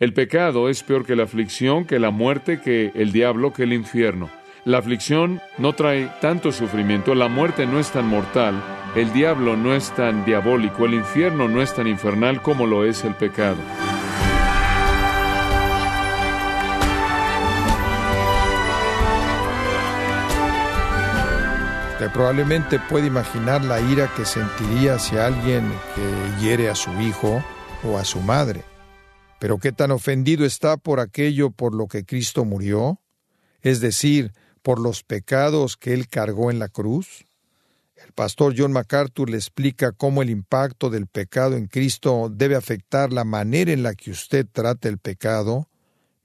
El pecado es peor que la aflicción, que la muerte, que el diablo, que el infierno. La aflicción no trae tanto sufrimiento, la muerte no es tan mortal, el diablo no es tan diabólico, el infierno no es tan infernal como lo es el pecado. Usted probablemente puede imaginar la ira que sentiría si alguien que hiere a su hijo o a su madre. Pero qué tan ofendido está por aquello por lo que Cristo murió, es decir, por los pecados que Él cargó en la cruz? El pastor John MacArthur le explica cómo el impacto del pecado en Cristo debe afectar la manera en la que usted trata el pecado,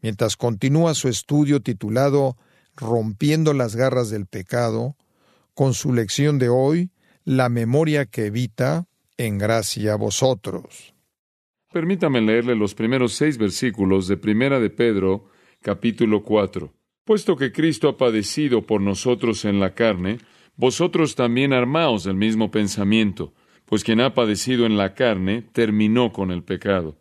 mientras continúa su estudio titulado Rompiendo las garras del pecado, con su lección de hoy, La memoria que evita, en gracia a vosotros. Permítame leerle los primeros seis versículos de Primera de Pedro, capítulo 4. Puesto que Cristo ha padecido por nosotros en la carne, vosotros también armaos del mismo pensamiento, pues quien ha padecido en la carne terminó con el pecado,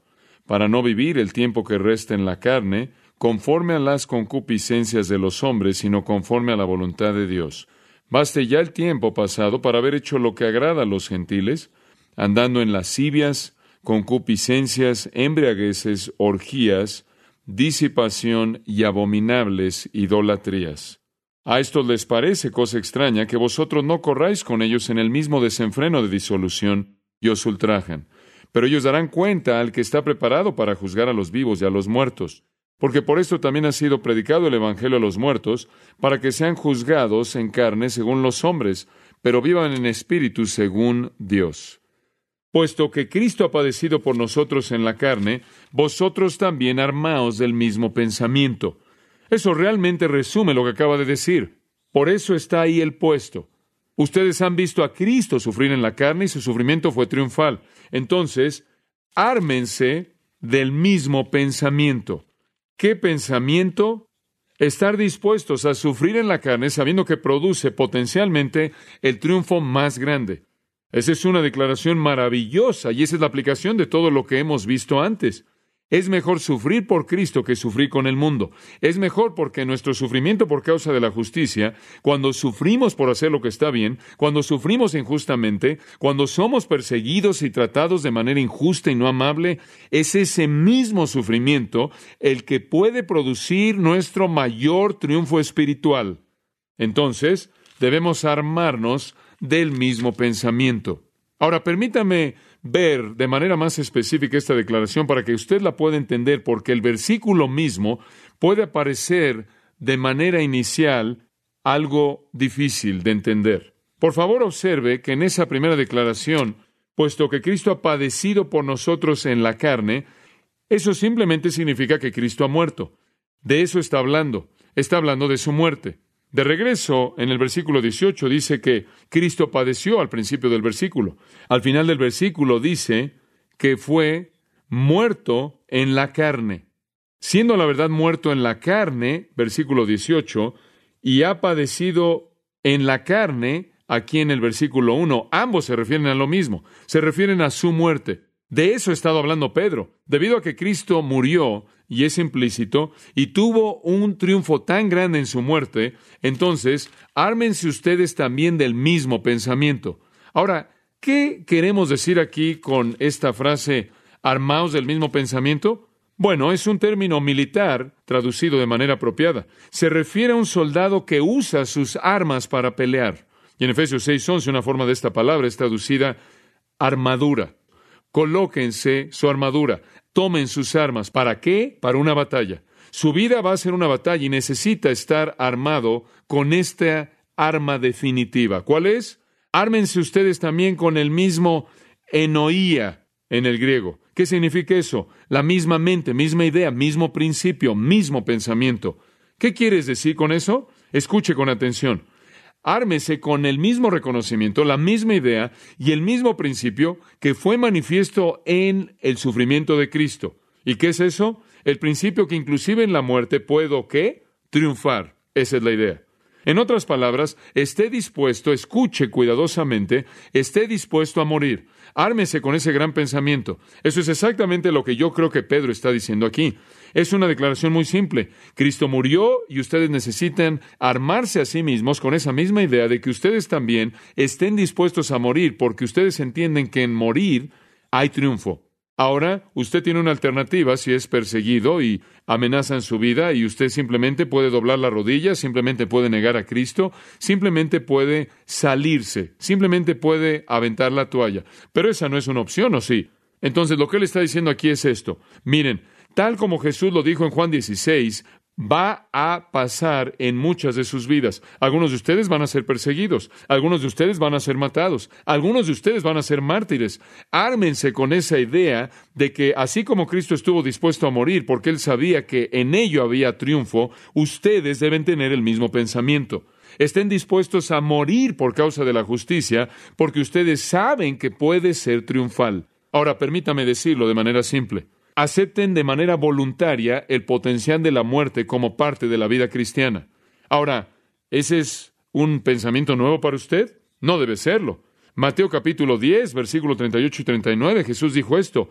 para no vivir el tiempo que resta en la carne, conforme a las concupiscencias de los hombres, sino conforme a la voluntad de Dios. Baste ya el tiempo pasado para haber hecho lo que agrada a los gentiles, andando en lascivias, concupiscencias, embriagueces, orgías, disipación y abominables idolatrías. A estos les parece cosa extraña que vosotros no corráis con ellos en el mismo desenfreno de disolución y os ultrajan. Pero ellos darán cuenta al que está preparado para juzgar a los vivos y a los muertos. Porque por esto también ha sido predicado el Evangelio a los muertos, para que sean juzgados en carne según los hombres, pero vivan en espíritu según Dios. Puesto que Cristo ha padecido por nosotros en la carne, vosotros también armaos del mismo pensamiento. Eso realmente resume lo que acaba de decir. Por eso está ahí el puesto. Ustedes han visto a Cristo sufrir en la carne y su sufrimiento fue triunfal. Entonces, ármense del mismo pensamiento. ¿Qué pensamiento? Estar dispuestos a sufrir en la carne sabiendo que produce potencialmente el triunfo más grande. Esa es una declaración maravillosa y esa es la aplicación de todo lo que hemos visto antes. Es mejor sufrir por Cristo que sufrir con el mundo. Es mejor porque nuestro sufrimiento por causa de la justicia, cuando sufrimos por hacer lo que está bien, cuando sufrimos injustamente, cuando somos perseguidos y tratados de manera injusta y no amable, es ese mismo sufrimiento el que puede producir nuestro mayor triunfo espiritual. Entonces, debemos armarnos del mismo pensamiento. Ahora, permítame ver de manera más específica esta declaración para que usted la pueda entender, porque el versículo mismo puede aparecer de manera inicial algo difícil de entender. Por favor, observe que en esa primera declaración, puesto que Cristo ha padecido por nosotros en la carne, eso simplemente significa que Cristo ha muerto. De eso está hablando. Está hablando de su muerte. De regreso, en el versículo 18 dice que Cristo padeció al principio del versículo. Al final del versículo dice que fue muerto en la carne. Siendo la verdad muerto en la carne, versículo 18, y ha padecido en la carne, aquí en el versículo 1, ambos se refieren a lo mismo, se refieren a su muerte. De eso ha estado hablando Pedro. Debido a que Cristo murió, y es implícito, y tuvo un triunfo tan grande en su muerte, entonces ármense ustedes también del mismo pensamiento. Ahora, ¿qué queremos decir aquí con esta frase armaos del mismo pensamiento? Bueno, es un término militar traducido de manera apropiada. Se refiere a un soldado que usa sus armas para pelear. Y en Efesios 6:11 una forma de esta palabra es traducida armadura. Colóquense su armadura, tomen sus armas. ¿Para qué? Para una batalla. Su vida va a ser una batalla y necesita estar armado con esta arma definitiva. ¿Cuál es? Ármense ustedes también con el mismo enoía en el griego. ¿Qué significa eso? La misma mente, misma idea, mismo principio, mismo pensamiento. ¿Qué quieres decir con eso? Escuche con atención ármese con el mismo reconocimiento, la misma idea y el mismo principio que fue manifiesto en el sufrimiento de Cristo. ¿Y qué es eso? El principio que inclusive en la muerte puedo, ¿qué? Triunfar. Esa es la idea. En otras palabras, esté dispuesto, escuche cuidadosamente, esté dispuesto a morir. Ármese con ese gran pensamiento. Eso es exactamente lo que yo creo que Pedro está diciendo aquí. Es una declaración muy simple. Cristo murió y ustedes necesitan armarse a sí mismos con esa misma idea de que ustedes también estén dispuestos a morir porque ustedes entienden que en morir hay triunfo. Ahora, usted tiene una alternativa si es perseguido y amenaza en su vida y usted simplemente puede doblar la rodilla, simplemente puede negar a Cristo, simplemente puede salirse, simplemente puede aventar la toalla. Pero esa no es una opción, ¿o sí? Entonces, lo que él está diciendo aquí es esto. Miren, tal como Jesús lo dijo en Juan 16, va a pasar en muchas de sus vidas. Algunos de ustedes van a ser perseguidos, algunos de ustedes van a ser matados, algunos de ustedes van a ser mártires. Ármense con esa idea de que así como Cristo estuvo dispuesto a morir porque él sabía que en ello había triunfo, ustedes deben tener el mismo pensamiento. Estén dispuestos a morir por causa de la justicia porque ustedes saben que puede ser triunfal. Ahora, permítame decirlo de manera simple acepten de manera voluntaria el potencial de la muerte como parte de la vida cristiana. Ahora, ¿ese es un pensamiento nuevo para usted? No debe serlo. Mateo capítulo 10, versículo 38 y 39, Jesús dijo esto,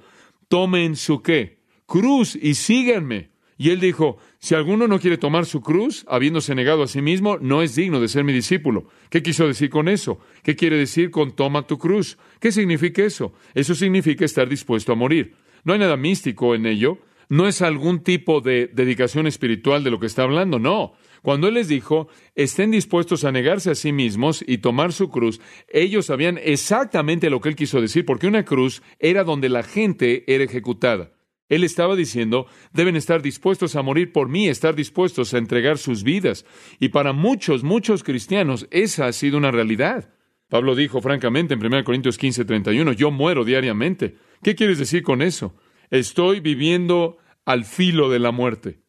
tomen su qué? Cruz y síganme. Y él dijo, si alguno no quiere tomar su cruz, habiéndose negado a sí mismo, no es digno de ser mi discípulo. ¿Qué quiso decir con eso? ¿Qué quiere decir con toma tu cruz? ¿Qué significa eso? Eso significa estar dispuesto a morir. No hay nada místico en ello. No es algún tipo de dedicación espiritual de lo que está hablando, no. Cuando Él les dijo, estén dispuestos a negarse a sí mismos y tomar su cruz, ellos sabían exactamente lo que Él quiso decir, porque una cruz era donde la gente era ejecutada. Él estaba diciendo, deben estar dispuestos a morir por mí, estar dispuestos a entregar sus vidas. Y para muchos, muchos cristianos, esa ha sido una realidad. Pablo dijo francamente en 1 Corintios 15, 31, yo muero diariamente. ¿Qué quieres decir con eso? Estoy viviendo al filo de la muerte.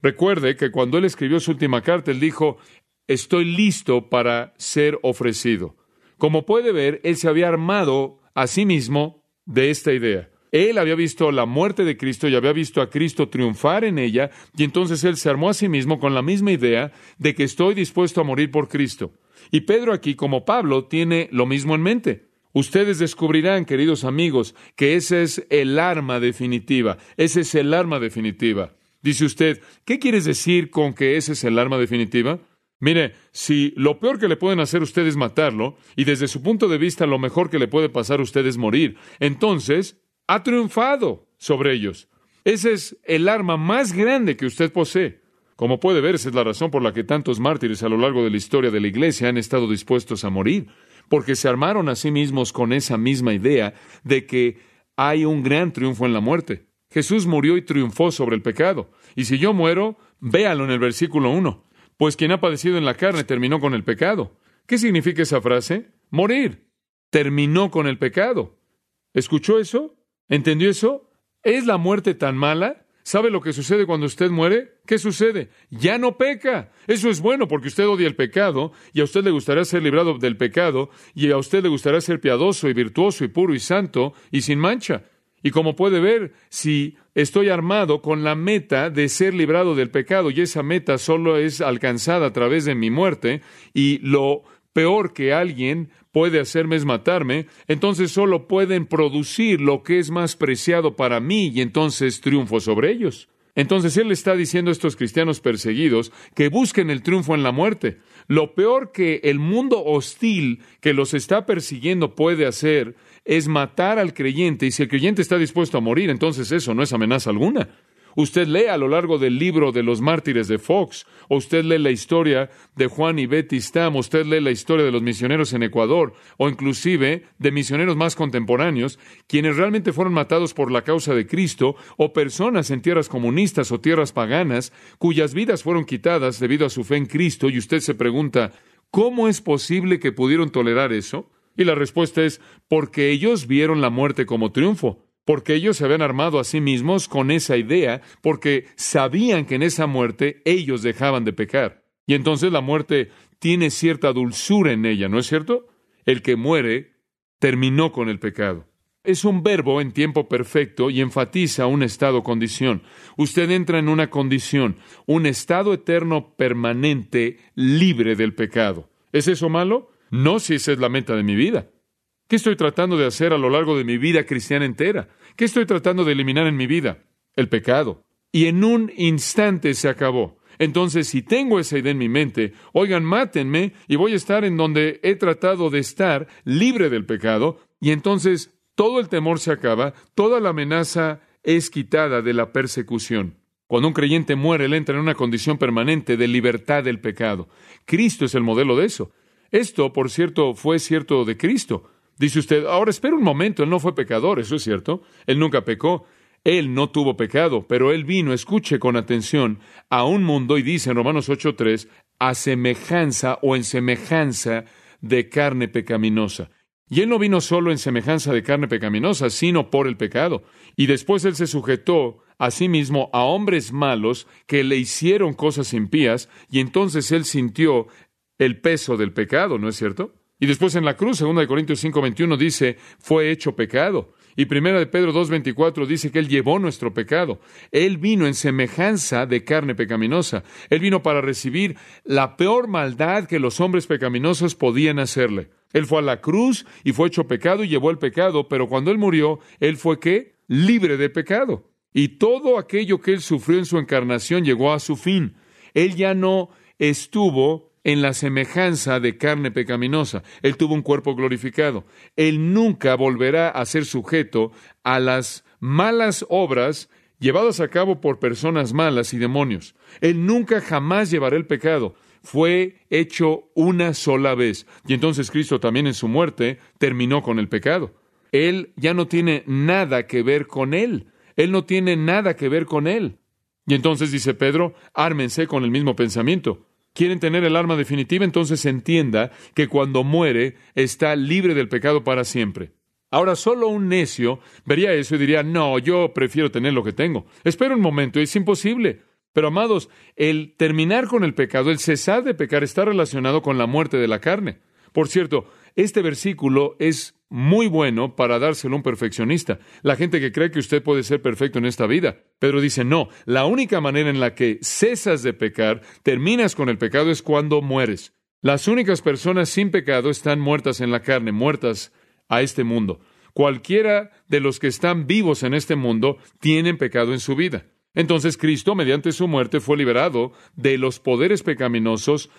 Recuerde que cuando él escribió su última carta, él dijo, estoy listo para ser ofrecido. Como puede ver, él se había armado a sí mismo de esta idea. Él había visto la muerte de Cristo y había visto a Cristo triunfar en ella, y entonces él se armó a sí mismo con la misma idea de que estoy dispuesto a morir por Cristo. Y Pedro aquí, como Pablo, tiene lo mismo en mente. Ustedes descubrirán, queridos amigos, que ese es el arma definitiva. Ese es el arma definitiva. Dice usted, ¿qué quieres decir con que ese es el arma definitiva? Mire, si lo peor que le pueden hacer a usted es matarlo, y desde su punto de vista lo mejor que le puede pasar a usted es morir, entonces ha triunfado sobre ellos. Ese es el arma más grande que usted posee. Como puede ver, esa es la razón por la que tantos mártires a lo largo de la historia de la Iglesia han estado dispuestos a morir, porque se armaron a sí mismos con esa misma idea de que hay un gran triunfo en la muerte. Jesús murió y triunfó sobre el pecado. Y si yo muero, véalo en el versículo 1. Pues quien ha padecido en la carne terminó con el pecado. ¿Qué significa esa frase? Morir. Terminó con el pecado. ¿Escuchó eso? ¿Entendió eso? ¿Es la muerte tan mala? ¿Sabe lo que sucede cuando usted muere? ¿Qué sucede? Ya no peca. Eso es bueno porque usted odia el pecado y a usted le gustaría ser librado del pecado y a usted le gustaría ser piadoso y virtuoso y puro y santo y sin mancha. Y como puede ver, si estoy armado con la meta de ser librado del pecado y esa meta solo es alcanzada a través de mi muerte y lo peor que alguien puede hacerme es matarme, entonces solo pueden producir lo que es más preciado para mí y entonces triunfo sobre ellos. Entonces Él está diciendo a estos cristianos perseguidos que busquen el triunfo en la muerte. Lo peor que el mundo hostil que los está persiguiendo puede hacer es matar al creyente y si el creyente está dispuesto a morir, entonces eso no es amenaza alguna. Usted lee a lo largo del libro de los mártires de Fox, o usted lee la historia de Juan y Betty Stam, o usted lee la historia de los misioneros en Ecuador, o inclusive de misioneros más contemporáneos, quienes realmente fueron matados por la causa de Cristo, o personas en tierras comunistas o tierras paganas, cuyas vidas fueron quitadas debido a su fe en Cristo, y usted se pregunta, ¿cómo es posible que pudieron tolerar eso? Y la respuesta es porque ellos vieron la muerte como triunfo porque ellos se habían armado a sí mismos con esa idea, porque sabían que en esa muerte ellos dejaban de pecar. Y entonces la muerte tiene cierta dulzura en ella, ¿no es cierto? El que muere terminó con el pecado. Es un verbo en tiempo perfecto y enfatiza un estado condición. Usted entra en una condición, un estado eterno permanente, libre del pecado. ¿Es eso malo? No si esa es la meta de mi vida. ¿Qué estoy tratando de hacer a lo largo de mi vida cristiana entera? ¿Qué estoy tratando de eliminar en mi vida? El pecado. Y en un instante se acabó. Entonces, si tengo esa idea en mi mente, oigan, mátenme y voy a estar en donde he tratado de estar, libre del pecado, y entonces todo el temor se acaba, toda la amenaza es quitada de la persecución. Cuando un creyente muere, él entra en una condición permanente de libertad del pecado. Cristo es el modelo de eso. Esto, por cierto, fue cierto de Cristo. Dice usted, ahora espera un momento, él no fue pecador, eso es cierto. Él nunca pecó. Él no tuvo pecado, pero él vino, escuche con atención, a un mundo y dice en Romanos 8:3, a semejanza o en semejanza de carne pecaminosa. Y él no vino solo en semejanza de carne pecaminosa, sino por el pecado. Y después él se sujetó a sí mismo a hombres malos que le hicieron cosas impías, y entonces él sintió el peso del pecado, ¿no es cierto? Y después en la cruz, 2 Corintios 5:21 dice, fue hecho pecado. Y primera de Pedro 2.24 dice que Él llevó nuestro pecado. Él vino en semejanza de carne pecaminosa. Él vino para recibir la peor maldad que los hombres pecaminosos podían hacerle. Él fue a la cruz y fue hecho pecado y llevó el pecado, pero cuando Él murió, Él fue qué? Libre de pecado. Y todo aquello que Él sufrió en su encarnación llegó a su fin. Él ya no estuvo en la semejanza de carne pecaminosa. Él tuvo un cuerpo glorificado. Él nunca volverá a ser sujeto a las malas obras llevadas a cabo por personas malas y demonios. Él nunca jamás llevará el pecado. Fue hecho una sola vez. Y entonces Cristo también en su muerte terminó con el pecado. Él ya no tiene nada que ver con él. Él no tiene nada que ver con él. Y entonces dice Pedro, ármense con el mismo pensamiento quieren tener el arma definitiva, entonces entienda que cuando muere está libre del pecado para siempre. Ahora, solo un necio vería eso y diría, no, yo prefiero tener lo que tengo. Espera un momento, es imposible. Pero, amados, el terminar con el pecado, el cesar de pecar, está relacionado con la muerte de la carne. Por cierto, este versículo es muy bueno para dárselo a un perfeccionista. La gente que cree que usted puede ser perfecto en esta vida. Pedro dice, no, la única manera en la que cesas de pecar, terminas con el pecado, es cuando mueres. Las únicas personas sin pecado están muertas en la carne, muertas a este mundo. Cualquiera de los que están vivos en este mundo tienen pecado en su vida. Entonces Cristo, mediante su muerte, fue liberado de los poderes pecaminosos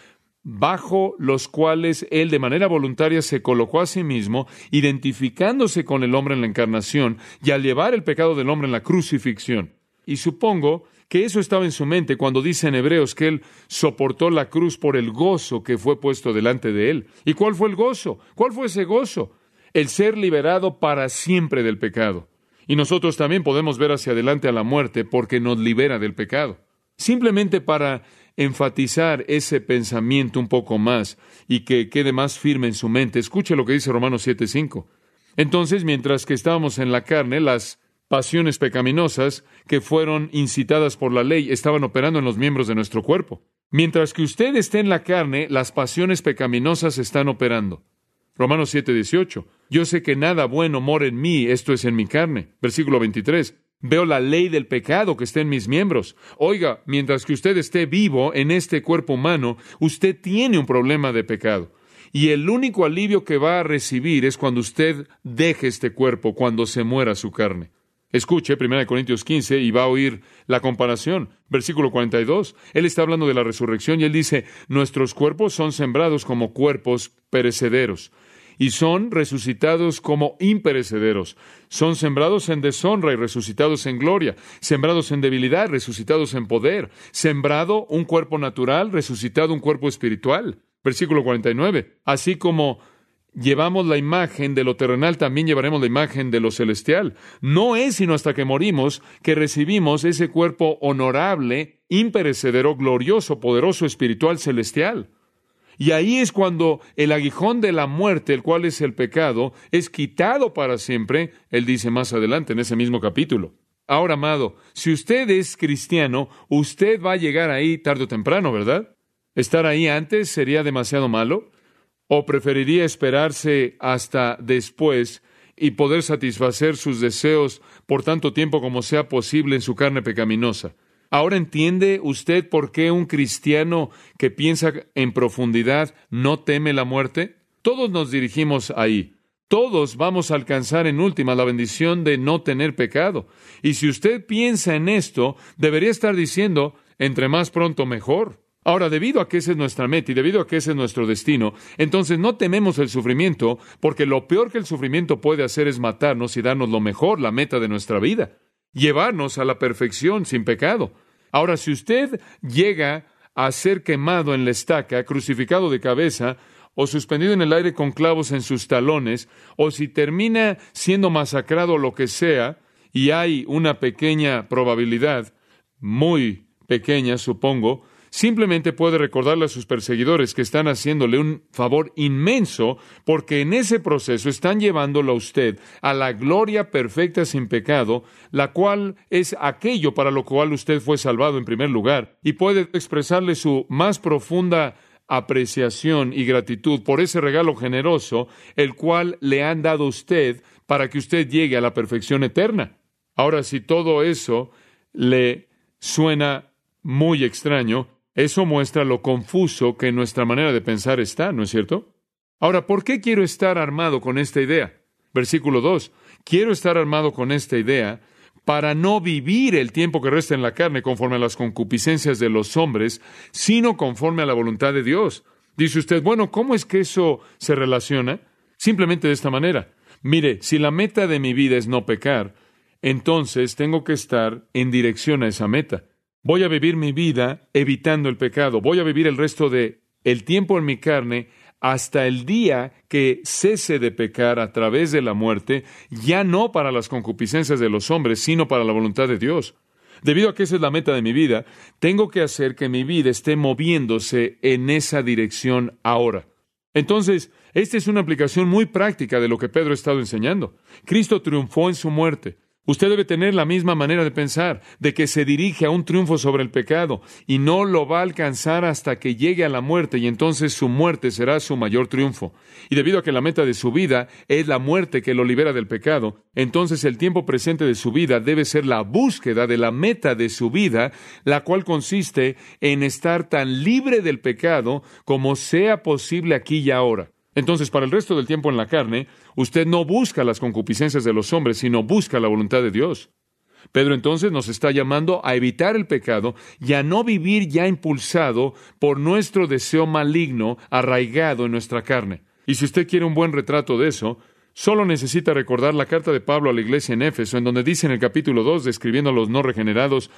bajo los cuales él de manera voluntaria se colocó a sí mismo, identificándose con el hombre en la encarnación y al llevar el pecado del hombre en la crucifixión. Y supongo que eso estaba en su mente cuando dice en Hebreos que él soportó la cruz por el gozo que fue puesto delante de él. ¿Y cuál fue el gozo? ¿Cuál fue ese gozo? El ser liberado para siempre del pecado. Y nosotros también podemos ver hacia adelante a la muerte porque nos libera del pecado. Simplemente para enfatizar ese pensamiento un poco más y que quede más firme en su mente, escuche lo que dice Romanos 7:5. Entonces, mientras que estábamos en la carne, las pasiones pecaminosas que fueron incitadas por la ley estaban operando en los miembros de nuestro cuerpo. Mientras que usted esté en la carne, las pasiones pecaminosas están operando. Romanos 7:18. Yo sé que nada bueno mora en mí, esto es en mi carne. Versículo 23. Veo la ley del pecado que está en mis miembros. Oiga, mientras que usted esté vivo en este cuerpo humano, usted tiene un problema de pecado. Y el único alivio que va a recibir es cuando usted deje este cuerpo, cuando se muera su carne. Escuche 1 Corintios 15 y va a oír la comparación. Versículo 42. Él está hablando de la resurrección y él dice, nuestros cuerpos son sembrados como cuerpos perecederos y son resucitados como imperecederos. Son sembrados en deshonra y resucitados en gloria, sembrados en debilidad, resucitados en poder, sembrado un cuerpo natural, resucitado un cuerpo espiritual. Versículo 49. Así como llevamos la imagen de lo terrenal, también llevaremos la imagen de lo celestial. No es sino hasta que morimos que recibimos ese cuerpo honorable, imperecedero, glorioso, poderoso, espiritual, celestial. Y ahí es cuando el aguijón de la muerte, el cual es el pecado, es quitado para siempre, él dice más adelante en ese mismo capítulo. Ahora, amado, si usted es cristiano, usted va a llegar ahí tarde o temprano, ¿verdad? ¿Estar ahí antes sería demasiado malo? ¿O preferiría esperarse hasta después y poder satisfacer sus deseos por tanto tiempo como sea posible en su carne pecaminosa. Ahora entiende usted por qué un cristiano que piensa en profundidad no teme la muerte? Todos nos dirigimos ahí. Todos vamos a alcanzar en última la bendición de no tener pecado. Y si usted piensa en esto, debería estar diciendo, entre más pronto mejor. Ahora, debido a que esa es nuestra meta y debido a que ese es nuestro destino, entonces no tememos el sufrimiento, porque lo peor que el sufrimiento puede hacer es matarnos y darnos lo mejor, la meta de nuestra vida, llevarnos a la perfección sin pecado. Ahora, si usted llega a ser quemado en la estaca, crucificado de cabeza, o suspendido en el aire con clavos en sus talones, o si termina siendo masacrado lo que sea, y hay una pequeña probabilidad, muy pequeña supongo, simplemente puede recordarle a sus perseguidores que están haciéndole un favor inmenso porque en ese proceso están llevándolo a usted a la gloria perfecta sin pecado, la cual es aquello para lo cual usted fue salvado en primer lugar, y puede expresarle su más profunda apreciación y gratitud por ese regalo generoso, el cual le han dado a usted para que usted llegue a la perfección eterna. Ahora, si todo eso le suena muy extraño, eso muestra lo confuso que nuestra manera de pensar está, ¿no es cierto? Ahora, ¿por qué quiero estar armado con esta idea? Versículo 2. Quiero estar armado con esta idea para no vivir el tiempo que resta en la carne conforme a las concupiscencias de los hombres, sino conforme a la voluntad de Dios. Dice usted, bueno, ¿cómo es que eso se relaciona? Simplemente de esta manera. Mire, si la meta de mi vida es no pecar, entonces tengo que estar en dirección a esa meta. Voy a vivir mi vida evitando el pecado. Voy a vivir el resto de el tiempo en mi carne hasta el día que cese de pecar a través de la muerte, ya no para las concupiscencias de los hombres, sino para la voluntad de Dios. Debido a que esa es la meta de mi vida, tengo que hacer que mi vida esté moviéndose en esa dirección ahora. Entonces, esta es una aplicación muy práctica de lo que Pedro ha estado enseñando. Cristo triunfó en su muerte. Usted debe tener la misma manera de pensar, de que se dirige a un triunfo sobre el pecado y no lo va a alcanzar hasta que llegue a la muerte y entonces su muerte será su mayor triunfo. Y debido a que la meta de su vida es la muerte que lo libera del pecado, entonces el tiempo presente de su vida debe ser la búsqueda de la meta de su vida, la cual consiste en estar tan libre del pecado como sea posible aquí y ahora. Entonces, para el resto del tiempo en la carne, usted no busca las concupiscencias de los hombres, sino busca la voluntad de Dios. Pedro entonces nos está llamando a evitar el pecado y a no vivir ya impulsado por nuestro deseo maligno arraigado en nuestra carne. Y si usted quiere un buen retrato de eso, solo necesita recordar la carta de Pablo a la iglesia en Éfeso, en donde dice en el capítulo 2, describiendo a los no regenerados,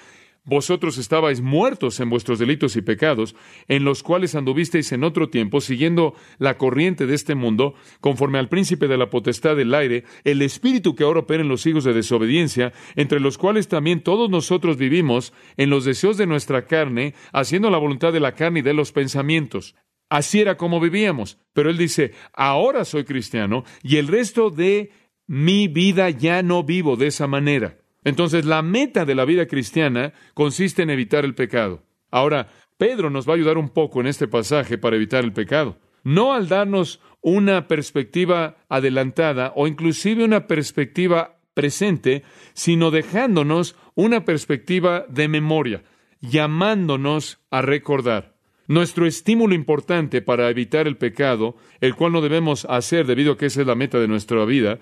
vosotros estabais muertos en vuestros delitos y pecados, en los cuales anduvisteis en otro tiempo, siguiendo la corriente de este mundo, conforme al príncipe de la potestad del aire, el espíritu que ahora opera en los hijos de desobediencia, entre los cuales también todos nosotros vivimos en los deseos de nuestra carne, haciendo la voluntad de la carne y de los pensamientos. Así era como vivíamos. Pero él dice, ahora soy cristiano y el resto de mi vida ya no vivo de esa manera. Entonces, la meta de la vida cristiana consiste en evitar el pecado. Ahora, Pedro nos va a ayudar un poco en este pasaje para evitar el pecado. No al darnos una perspectiva adelantada o inclusive una perspectiva presente, sino dejándonos una perspectiva de memoria, llamándonos a recordar. Nuestro estímulo importante para evitar el pecado, el cual no debemos hacer debido a que esa es la meta de nuestra vida,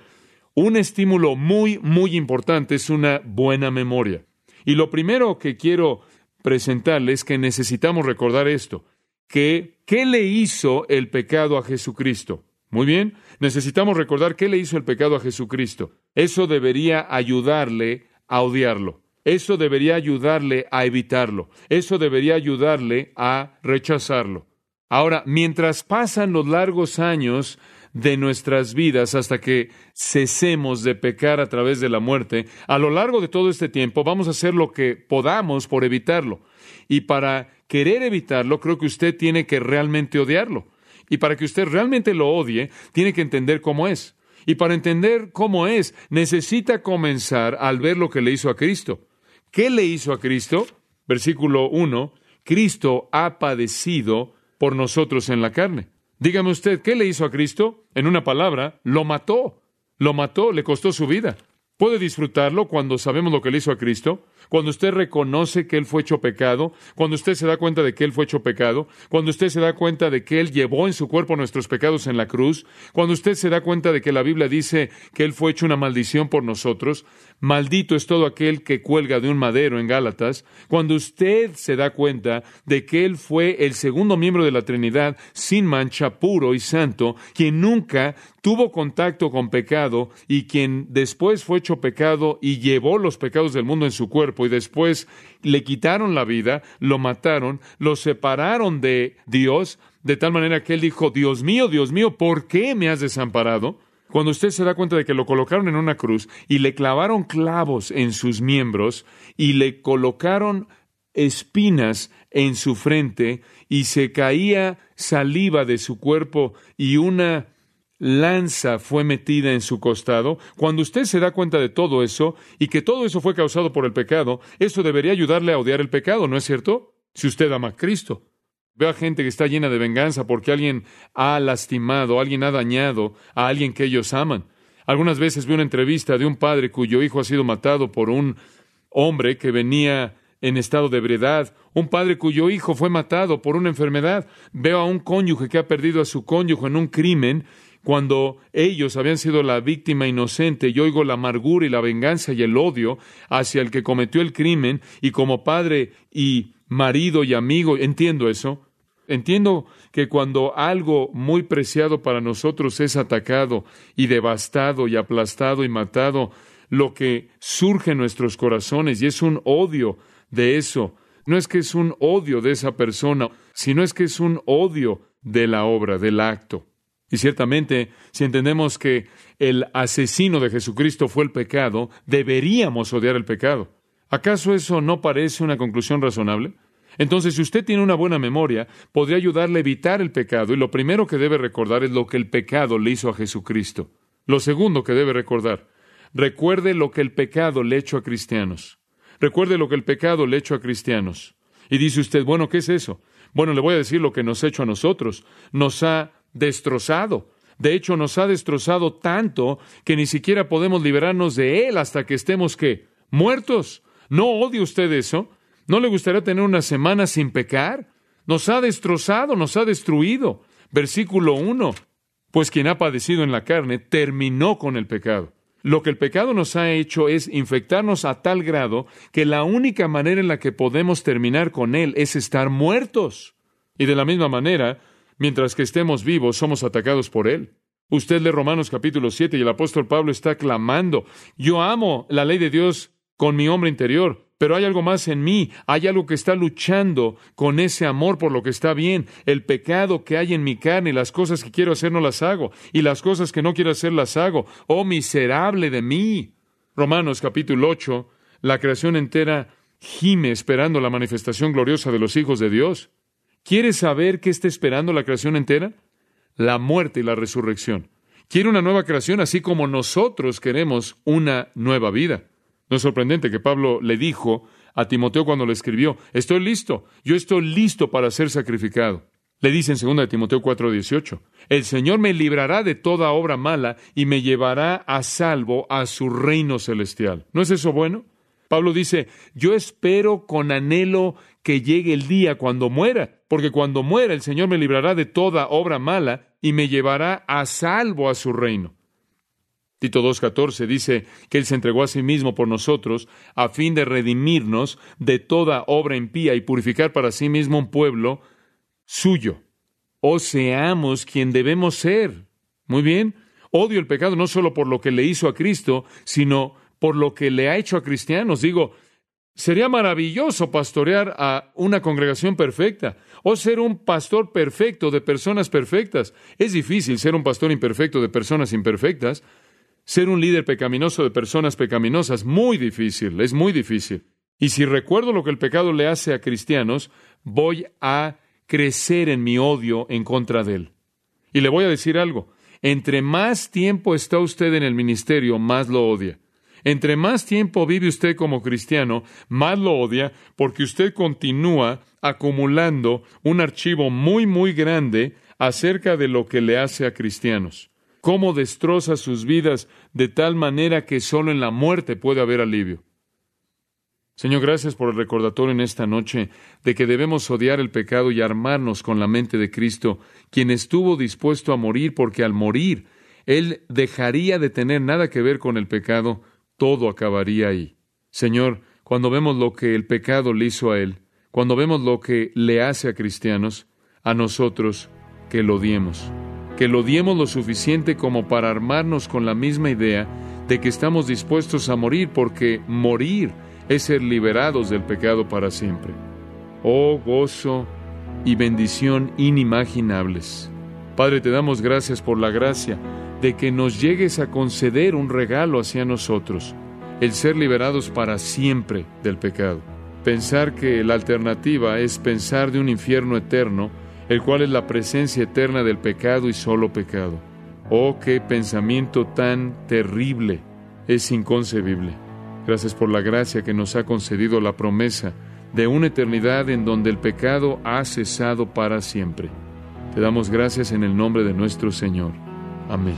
un estímulo muy, muy importante es una buena memoria. Y lo primero que quiero presentarles es que necesitamos recordar esto, que ¿qué le hizo el pecado a Jesucristo? Muy bien, necesitamos recordar qué le hizo el pecado a Jesucristo. Eso debería ayudarle a odiarlo. Eso debería ayudarle a evitarlo. Eso debería ayudarle a rechazarlo. Ahora, mientras pasan los largos años de nuestras vidas hasta que cesemos de pecar a través de la muerte, a lo largo de todo este tiempo vamos a hacer lo que podamos por evitarlo. Y para querer evitarlo, creo que usted tiene que realmente odiarlo. Y para que usted realmente lo odie, tiene que entender cómo es. Y para entender cómo es, necesita comenzar al ver lo que le hizo a Cristo. ¿Qué le hizo a Cristo? Versículo 1. Cristo ha padecido por nosotros en la carne. Dígame usted, ¿qué le hizo a Cristo? En una palabra, lo mató. Lo mató, le costó su vida. ¿Puede disfrutarlo cuando sabemos lo que le hizo a Cristo? Cuando usted reconoce que Él fue hecho pecado, cuando usted se da cuenta de que Él fue hecho pecado, cuando usted se da cuenta de que Él llevó en su cuerpo nuestros pecados en la cruz, cuando usted se da cuenta de que la Biblia dice que Él fue hecho una maldición por nosotros, maldito es todo aquel que cuelga de un madero en Gálatas, cuando usted se da cuenta de que Él fue el segundo miembro de la Trinidad, sin mancha, puro y santo, quien nunca tuvo contacto con pecado y quien después fue hecho pecado y llevó los pecados del mundo en su cuerpo y después le quitaron la vida, lo mataron, lo separaron de Dios, de tal manera que él dijo, Dios mío, Dios mío, ¿por qué me has desamparado? Cuando usted se da cuenta de que lo colocaron en una cruz y le clavaron clavos en sus miembros y le colocaron espinas en su frente y se caía saliva de su cuerpo y una lanza fue metida en su costado, cuando usted se da cuenta de todo eso y que todo eso fue causado por el pecado, eso debería ayudarle a odiar el pecado, ¿no es cierto? Si usted ama a Cristo. Ve a gente que está llena de venganza porque alguien ha lastimado, alguien ha dañado a alguien que ellos aman. Algunas veces vi una entrevista de un padre cuyo hijo ha sido matado por un hombre que venía en estado de ebriedad, un padre cuyo hijo fue matado por una enfermedad. Veo a un cónyuge que ha perdido a su cónyuge en un crimen cuando ellos habían sido la víctima inocente, y oigo la amargura y la venganza y el odio hacia el que cometió el crimen, y como padre y marido y amigo, entiendo eso. Entiendo que cuando algo muy preciado para nosotros es atacado y devastado y aplastado y matado, lo que surge en nuestros corazones y es un odio de eso, no es que es un odio de esa persona, sino es que es un odio de la obra, del acto. Y ciertamente, si entendemos que el asesino de Jesucristo fue el pecado, deberíamos odiar el pecado. ¿Acaso eso no parece una conclusión razonable? Entonces, si usted tiene una buena memoria, podría ayudarle a evitar el pecado, y lo primero que debe recordar es lo que el pecado le hizo a Jesucristo. Lo segundo que debe recordar, recuerde lo que el pecado le echó a cristianos. Recuerde lo que el pecado le echó a cristianos. Y dice usted, bueno, ¿qué es eso? Bueno, le voy a decir lo que nos ha hecho a nosotros. Nos ha destrozado. De hecho, nos ha destrozado tanto que ni siquiera podemos liberarnos de él hasta que estemos que muertos. ¿No odia usted eso? ¿No le gustaría tener una semana sin pecar? Nos ha destrozado, nos ha destruido. Versículo 1. Pues quien ha padecido en la carne terminó con el pecado. Lo que el pecado nos ha hecho es infectarnos a tal grado que la única manera en la que podemos terminar con él es estar muertos. Y de la misma manera, Mientras que estemos vivos, somos atacados por Él. Usted lee Romanos capítulo 7 y el apóstol Pablo está clamando, yo amo la ley de Dios con mi hombre interior, pero hay algo más en mí, hay algo que está luchando con ese amor por lo que está bien, el pecado que hay en mi carne, las cosas que quiero hacer no las hago, y las cosas que no quiero hacer las hago. Oh, miserable de mí. Romanos capítulo 8, la creación entera gime esperando la manifestación gloriosa de los hijos de Dios. ¿Quiere saber qué está esperando la creación entera? La muerte y la resurrección. Quiere una nueva creación así como nosotros queremos una nueva vida. No es sorprendente que Pablo le dijo a Timoteo cuando le escribió, estoy listo, yo estoy listo para ser sacrificado. Le dice en 2 Timoteo 4:18, el Señor me librará de toda obra mala y me llevará a salvo a su reino celestial. ¿No es eso bueno? Pablo dice, yo espero con anhelo que llegue el día cuando muera, porque cuando muera el Señor me librará de toda obra mala y me llevará a salvo a su reino. Tito 2.14 dice que Él se entregó a sí mismo por nosotros a fin de redimirnos de toda obra impía y purificar para sí mismo un pueblo suyo. O seamos quien debemos ser. Muy bien. Odio el pecado no solo por lo que le hizo a Cristo, sino por lo que le ha hecho a cristianos. Digo, sería maravilloso pastorear a una congregación perfecta o ser un pastor perfecto de personas perfectas. Es difícil ser un pastor imperfecto de personas imperfectas. Ser un líder pecaminoso de personas pecaminosas, muy difícil, es muy difícil. Y si recuerdo lo que el pecado le hace a cristianos, voy a crecer en mi odio en contra de él. Y le voy a decir algo, entre más tiempo está usted en el ministerio, más lo odia. Entre más tiempo vive usted como cristiano, más lo odia porque usted continúa acumulando un archivo muy, muy grande acerca de lo que le hace a cristianos. cómo destroza sus vidas de tal manera que solo en la muerte puede haber alivio. Señor, gracias por el recordatorio en esta noche de que debemos odiar el pecado y armarnos con la mente de Cristo, quien estuvo dispuesto a morir porque al morir Él dejaría de tener nada que ver con el pecado, todo acabaría ahí. Señor, cuando vemos lo que el pecado le hizo a Él, cuando vemos lo que le hace a cristianos, a nosotros, que lo odiemos, que lo odiemos lo suficiente como para armarnos con la misma idea de que estamos dispuestos a morir porque morir es ser liberados del pecado para siempre. Oh gozo y bendición inimaginables. Padre, te damos gracias por la gracia de que nos llegues a conceder un regalo hacia nosotros, el ser liberados para siempre del pecado. Pensar que la alternativa es pensar de un infierno eterno, el cual es la presencia eterna del pecado y solo pecado. Oh, qué pensamiento tan terrible, es inconcebible. Gracias por la gracia que nos ha concedido la promesa de una eternidad en donde el pecado ha cesado para siempre. Te damos gracias en el nombre de nuestro Señor. Amén.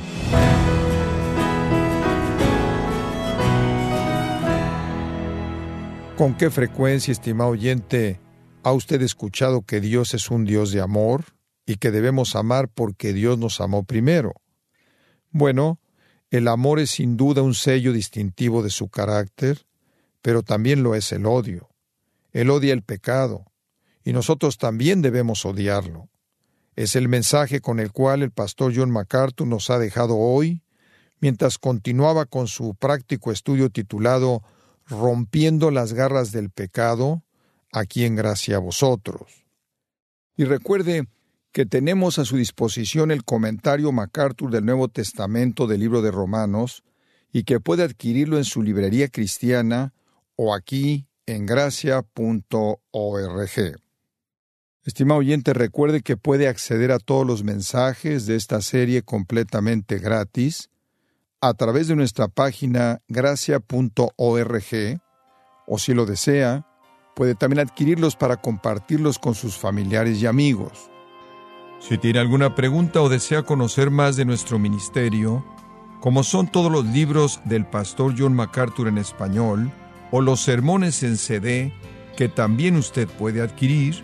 ¿Con qué frecuencia, estimado oyente, ha usted escuchado que Dios es un Dios de amor y que debemos amar porque Dios nos amó primero? Bueno, el amor es sin duda un sello distintivo de su carácter, pero también lo es el odio. Él odia el pecado, y nosotros también debemos odiarlo. Es el mensaje con el cual el pastor John MacArthur nos ha dejado hoy, mientras continuaba con su práctico estudio titulado Rompiendo las garras del pecado, aquí en gracia a vosotros. Y recuerde que tenemos a su disposición el comentario MacArthur del Nuevo Testamento del libro de Romanos y que puede adquirirlo en su librería cristiana o aquí en gracia.org. Estimado oyente, recuerde que puede acceder a todos los mensajes de esta serie completamente gratis a través de nuestra página gracia.org o si lo desea, puede también adquirirlos para compartirlos con sus familiares y amigos. Si tiene alguna pregunta o desea conocer más de nuestro ministerio, como son todos los libros del pastor John MacArthur en español o los sermones en CD que también usted puede adquirir,